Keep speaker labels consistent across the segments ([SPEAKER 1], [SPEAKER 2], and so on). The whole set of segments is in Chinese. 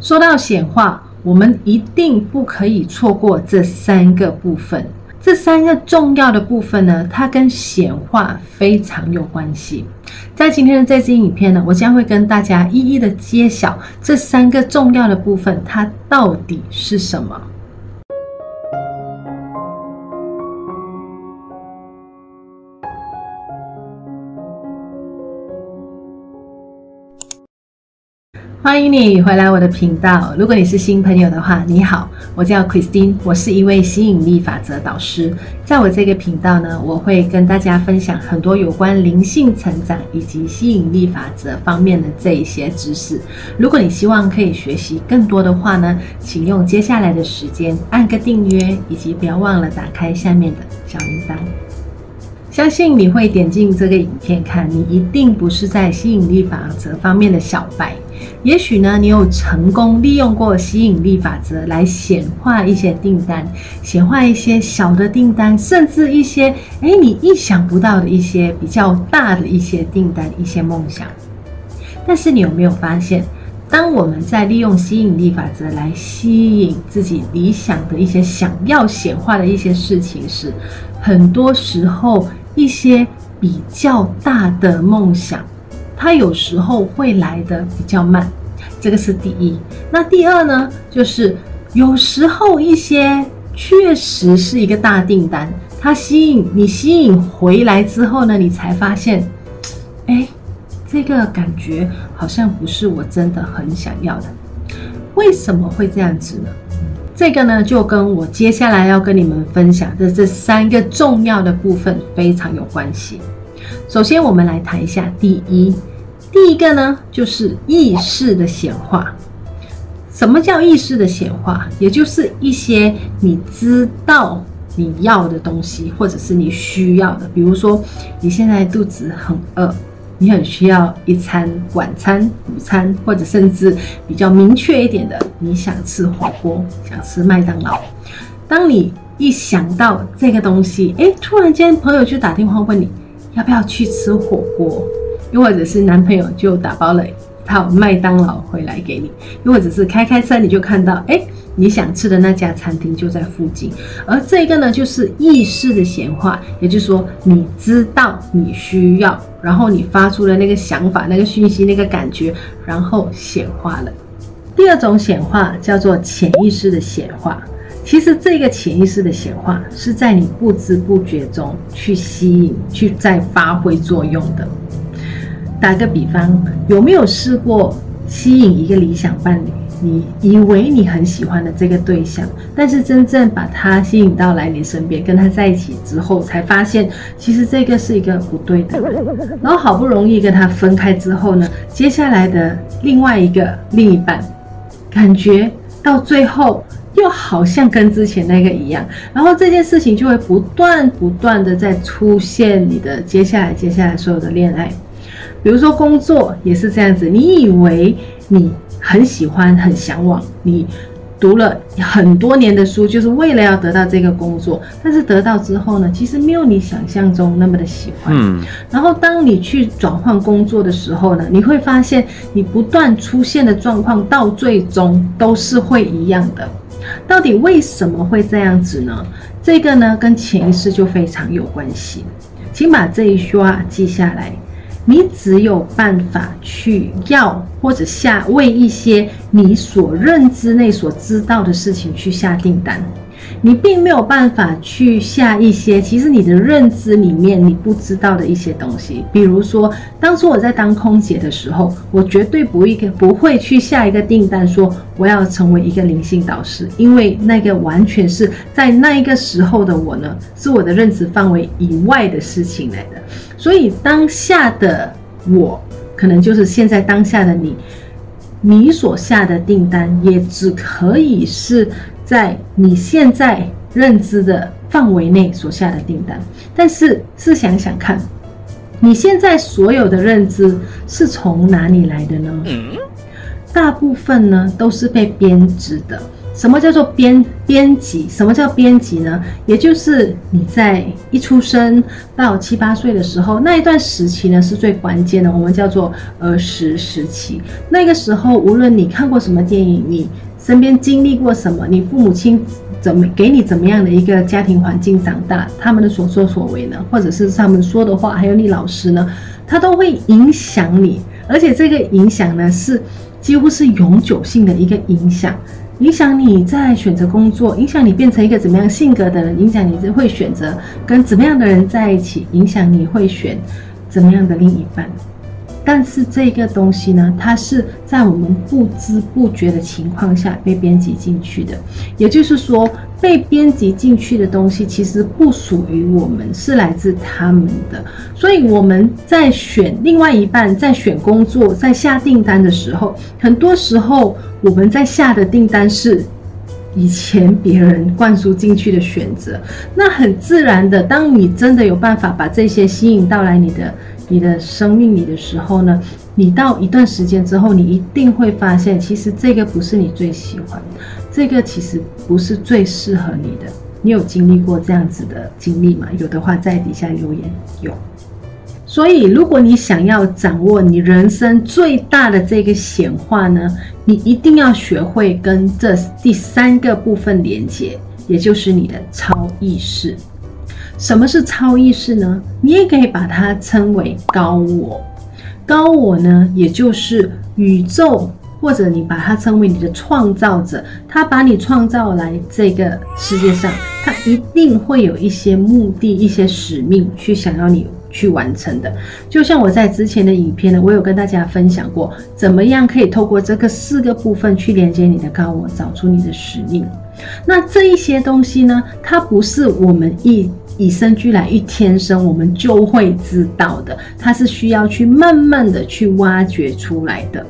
[SPEAKER 1] 说到显化，我们一定不可以错过这三个部分。这三个重要的部分呢，它跟显化非常有关系。在今天的这支影片呢，我将会跟大家一一的揭晓这三个重要的部分，它到底是什么。欢迎你回来我的频道。如果你是新朋友的话，你好，我叫 Christine，我是一位吸引力法则导师。在我这个频道呢，我会跟大家分享很多有关灵性成长以及吸引力法则方面的这一些知识。如果你希望可以学习更多的话呢，请用接下来的时间按个订阅，以及不要忘了打开下面的小铃铛。相信你会点进这个影片看，你一定不是在吸引力法则方面的小白。也许呢，你有成功利用过吸引力法则来显化一些订单，显化一些小的订单，甚至一些诶你意想不到的一些比较大的一些订单、一些梦想。但是你有没有发现，当我们在利用吸引力法则来吸引自己理想的一些想要显化的一些事情时，很多时候一些比较大的梦想。它有时候会来得比较慢，这个是第一。那第二呢，就是有时候一些确实是一个大订单，它吸引你吸引回来之后呢，你才发现，哎，这个感觉好像不是我真的很想要的。为什么会这样子呢？这个呢，就跟我接下来要跟你们分享的这三个重要的部分非常有关系。首先，我们来谈一下第一。第一个呢，就是意识的显化。什么叫意识的显化？也就是一些你知道你要的东西，或者是你需要的。比如说，你现在肚子很饿，你很需要一餐晚餐、午餐，或者甚至比较明确一点的，你想吃火锅，想吃麦当劳。当你一想到这个东西，诶，突然间朋友就打电话问你，要不要去吃火锅？又或者是男朋友就打包了一套麦当劳回来给你，又或者是开开车你就看到，哎、你想吃的那家餐厅就在附近。而这个呢，就是意识的显化，也就是说，你知道你需要，然后你发出了那个想法、那个讯息、那个感觉，然后显化了。第二种显化叫做潜意识的显化。其实这个潜意识的显化是在你不知不觉中去吸引、去再发挥作用的。打个比方，有没有试过吸引一个理想伴侣？你以为你很喜欢的这个对象，但是真正把他吸引到来你身边，跟他在一起之后，才发现其实这个是一个不对的人。然后好不容易跟他分开之后呢，接下来的另外一个另一半，感觉到最后又好像跟之前那个一样，然后这件事情就会不断不断的在出现你的接下来接下来所有的恋爱。比如说工作也是这样子，你以为你很喜欢、很向往，你读了很多年的书，就是为了要得到这个工作，但是得到之后呢，其实没有你想象中那么的喜欢。嗯。然后当你去转换工作的时候呢，你会发现你不断出现的状况，到最终都是会一样的。到底为什么会这样子呢？这个呢，跟潜意识就非常有关系。请把这一句话记下来。你只有办法去要或者下为一些你所认知内所知道的事情去下订单，你并没有办法去下一些其实你的认知里面你不知道的一些东西。比如说，当初我在当空姐的时候，我绝对不一个不会去下一个订单说我要成为一个灵性导师，因为那个完全是在那一个时候的我呢，是我的认知范围以外的事情来的。所以当下的我，可能就是现在当下的你，你所下的订单也只可以是在你现在认知的范围内所下的订单。但是试想想看，你现在所有的认知是从哪里来的呢？大部分呢都是被编织的。什么叫做编编辑？什么叫编辑呢？也就是你在一出生到七八岁的时候，那一段时期呢是最关键的，我们叫做儿时时期。那个时候，无论你看过什么电影，你身边经历过什么，你父母亲怎么给你怎么样的一个家庭环境长大，他们的所作所为呢，或者是他们说的话，还有你老师呢，他都会影响你，而且这个影响呢是几乎是永久性的一个影响。影响你在选择工作，影响你变成一个怎么样性格的人，影响你会选择跟怎么样的人在一起，影响你会选怎么样的另一半。但是这个东西呢，它是在我们不知不觉的情况下被编辑进去的。也就是说，被编辑进去的东西其实不属于我们，是来自他们的。所以我们在选另外一半，在选工作，在下订单的时候，很多时候我们在下的订单是以前别人灌输进去的选择。那很自然的，当你真的有办法把这些吸引到来你的。你的生命里的时候呢，你到一段时间之后，你一定会发现，其实这个不是你最喜欢，这个其实不是最适合你的。你有经历过这样子的经历吗？有的话，在底下留言。有。所以，如果你想要掌握你人生最大的这个显化呢，你一定要学会跟这第三个部分连接，也就是你的超意识。什么是超意识呢？你也可以把它称为高我。高我呢，也就是宇宙，或者你把它称为你的创造者。他把你创造来这个世界上，他一定会有一些目的、一些使命去想要你去完成的。就像我在之前的影片呢，我有跟大家分享过，怎么样可以透过这个四个部分去连接你的高我，找出你的使命。那这一些东西呢，它不是我们一。与生俱来，一天生我们就会知道的，它是需要去慢慢的去挖掘出来的。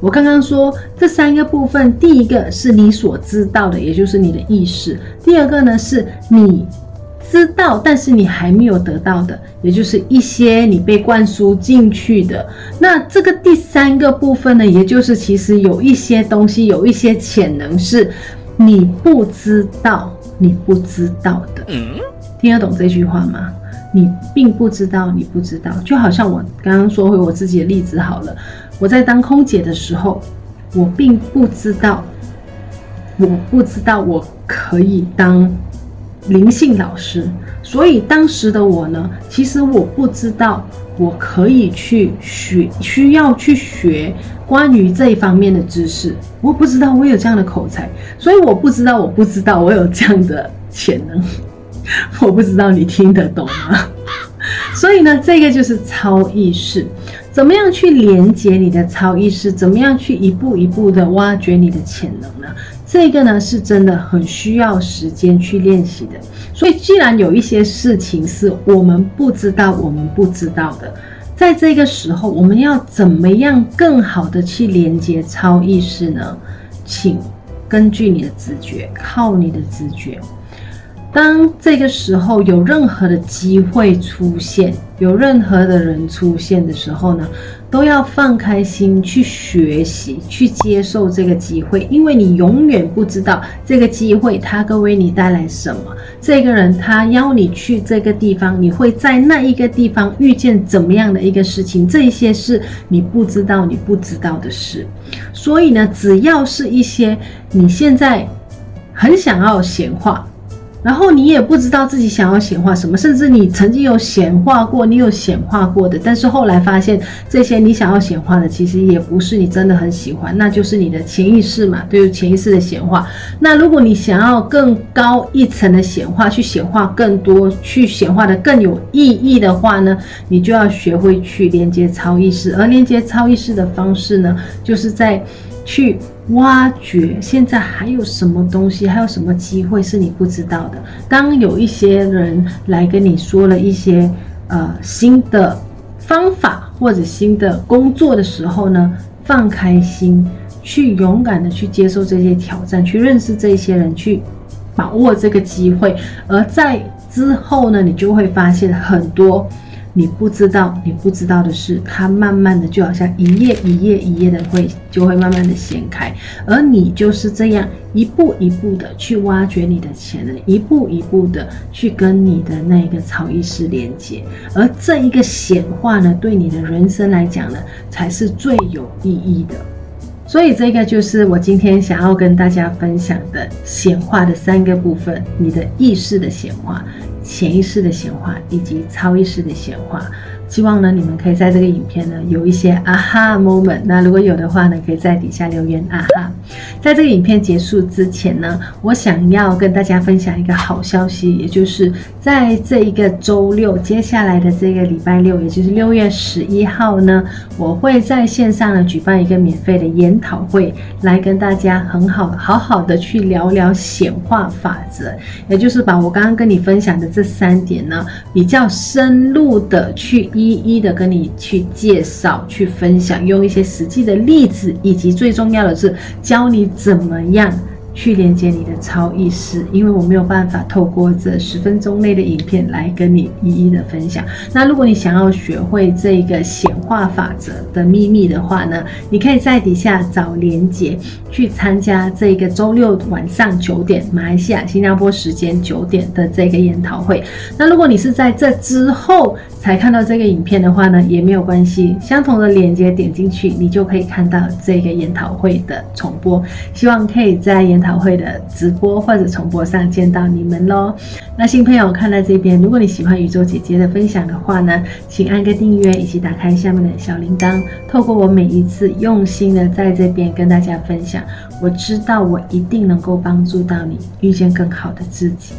[SPEAKER 1] 我刚刚说这三个部分，第一个是你所知道的，也就是你的意识；第二个呢是你知道，但是你还没有得到的，也就是一些你被灌输进去的。那这个第三个部分呢，也就是其实有一些东西，有一些潜能是你不知道，你不知道的。嗯。听得懂这句话吗？你并不知道，你不知道，就好像我刚刚说回我自己的例子好了。我在当空姐的时候，我并不知道，我不知道我可以当灵性老师，所以当时的我呢，其实我不知道我可以去学，需要去学关于这一方面的知识。我不知道我有这样的口才，所以我不知道，我不知道我有这样的潜能。我不知道你听得懂吗？所以呢，这个就是超意识。怎么样去连接你的超意识？怎么样去一步一步的挖掘你的潜能呢？这个呢，是真的很需要时间去练习的。所以，既然有一些事情是我们不知道、我们不知道的，在这个时候，我们要怎么样更好的去连接超意识呢？请根据你的直觉，靠你的直觉。当这个时候有任何的机会出现，有任何的人出现的时候呢，都要放开心去学习，去接受这个机会，因为你永远不知道这个机会它会为你带来什么。这个人他邀你去这个地方，你会在那一个地方遇见怎么样的一个事情？这些是你不知道、你不知道的事。所以呢，只要是一些你现在很想要显化。然后你也不知道自己想要显化什么，甚至你曾经有显化过，你有显化过的，但是后来发现这些你想要显化的，其实也不是你真的很喜欢，那就是你的潜意识嘛，对于潜意识的显化。那如果你想要更高一层的显化，去显化更多，去显化的更有意义的话呢，你就要学会去连接超意识，而连接超意识的方式呢，就是在去。挖掘现在还有什么东西，还有什么机会是你不知道的？当有一些人来跟你说了一些呃新的方法或者新的工作的时候呢，放开心，去勇敢的去接受这些挑战，去认识这些人，去把握这个机会。而在之后呢，你就会发现很多你不知道，你不知道的是，它慢慢的就好像一页一页一页的会就会慢慢的掀开，而你就是这样一步一步的去挖掘你的潜能，一步一步的去跟你的那个超意识连接，而这一个显化呢，对你的人生来讲呢，才是最有意义的。所以这个就是我今天想要跟大家分享的显化的三个部分：你的意识的显化。潜意识的显化以及超意识的显化，希望呢你们可以在这个影片呢有一些啊哈 moment。那如果有的话呢，可以在底下留言啊哈。在这个影片结束之前呢，我想要跟大家分享一个好消息，也就是在这一个周六，接下来的这个礼拜六，也就是六月十一号呢，我会在线上呢举办一个免费的研讨会，来跟大家很好好好的去聊聊显化法则，也就是把我刚刚跟你分享的这三点呢，比较深入的去一一的跟你去介绍、去分享，用一些实际的例子，以及最重要的是教你怎么样。去连接你的超意识，因为我没有办法透过这十分钟内的影片来跟你一一的分享。那如果你想要学会这个显化法则的秘密的话呢，你可以在底下找连接去参加这个周六晚上九点，马来西亚、新加坡时间九点的这个研讨会。那如果你是在这之后才看到这个影片的话呢，也没有关系，相同的连接点进去，你就可以看到这个研讨会的重播。希望可以在研讨会的直播或者重播上见到你们喽。那新朋友看到这边，如果你喜欢宇宙姐姐的分享的话呢，请按个订阅，以及打开下面的小铃铛。透过我每一次用心的在这边跟大家分享，我知道我一定能够帮助到你遇见更好的自己。